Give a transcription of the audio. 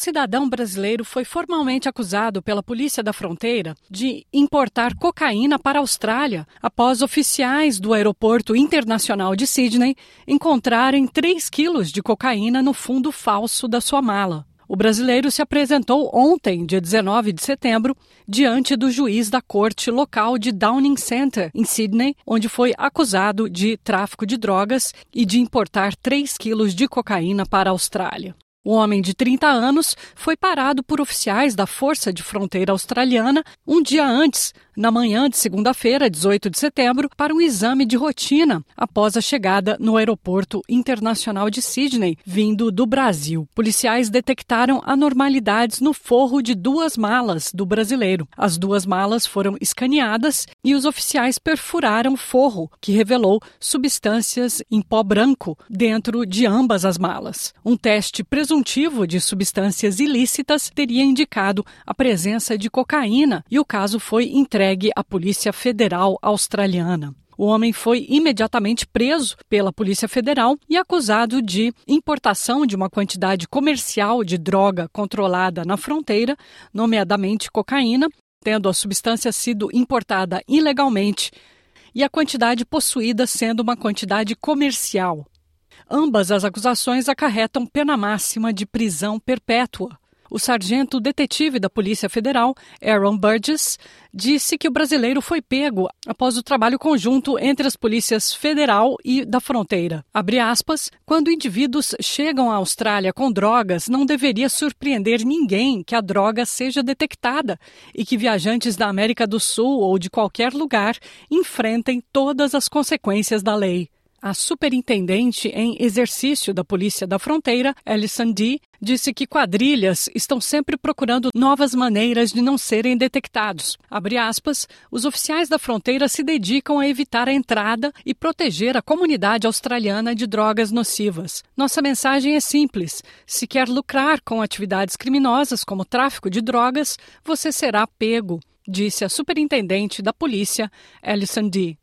Cidadão brasileiro foi formalmente acusado pela Polícia da Fronteira de importar cocaína para a Austrália após oficiais do Aeroporto Internacional de Sydney encontrarem 3 quilos de cocaína no fundo falso da sua mala. O brasileiro se apresentou ontem, dia 19 de setembro, diante do juiz da corte local de Downing Center, em Sydney, onde foi acusado de tráfico de drogas e de importar 3 quilos de cocaína para a Austrália. O homem de 30 anos foi parado por oficiais da Força de Fronteira Australiana um dia antes na manhã de segunda-feira, 18 de setembro, para um exame de rotina após a chegada no aeroporto internacional de Sydney, vindo do Brasil. Policiais detectaram anormalidades no forro de duas malas do brasileiro. As duas malas foram escaneadas e os oficiais perfuraram o forro, que revelou substâncias em pó branco dentro de ambas as malas. Um teste presuntivo de substâncias ilícitas teria indicado a presença de cocaína e o caso foi entregue à Polícia Federal Australiana. O homem foi imediatamente preso pela Polícia Federal e acusado de importação de uma quantidade comercial de droga controlada na fronteira, nomeadamente cocaína, tendo a substância sido importada ilegalmente e a quantidade possuída sendo uma quantidade comercial. Ambas as acusações acarretam pena máxima de prisão perpétua. O sargento detetive da Polícia Federal, Aaron Burgess, disse que o brasileiro foi pego após o trabalho conjunto entre as polícias federal e da fronteira. Aspas, quando indivíduos chegam à Austrália com drogas, não deveria surpreender ninguém que a droga seja detectada e que viajantes da América do Sul ou de qualquer lugar enfrentem todas as consequências da lei. A superintendente em exercício da Polícia da Fronteira, Alison Dee, disse que quadrilhas estão sempre procurando novas maneiras de não serem detectados. Aspas, os oficiais da fronteira se dedicam a evitar a entrada e proteger a comunidade australiana de drogas nocivas. Nossa mensagem é simples: se quer lucrar com atividades criminosas como tráfico de drogas, você será pego, disse a superintendente da polícia, Alison Dee.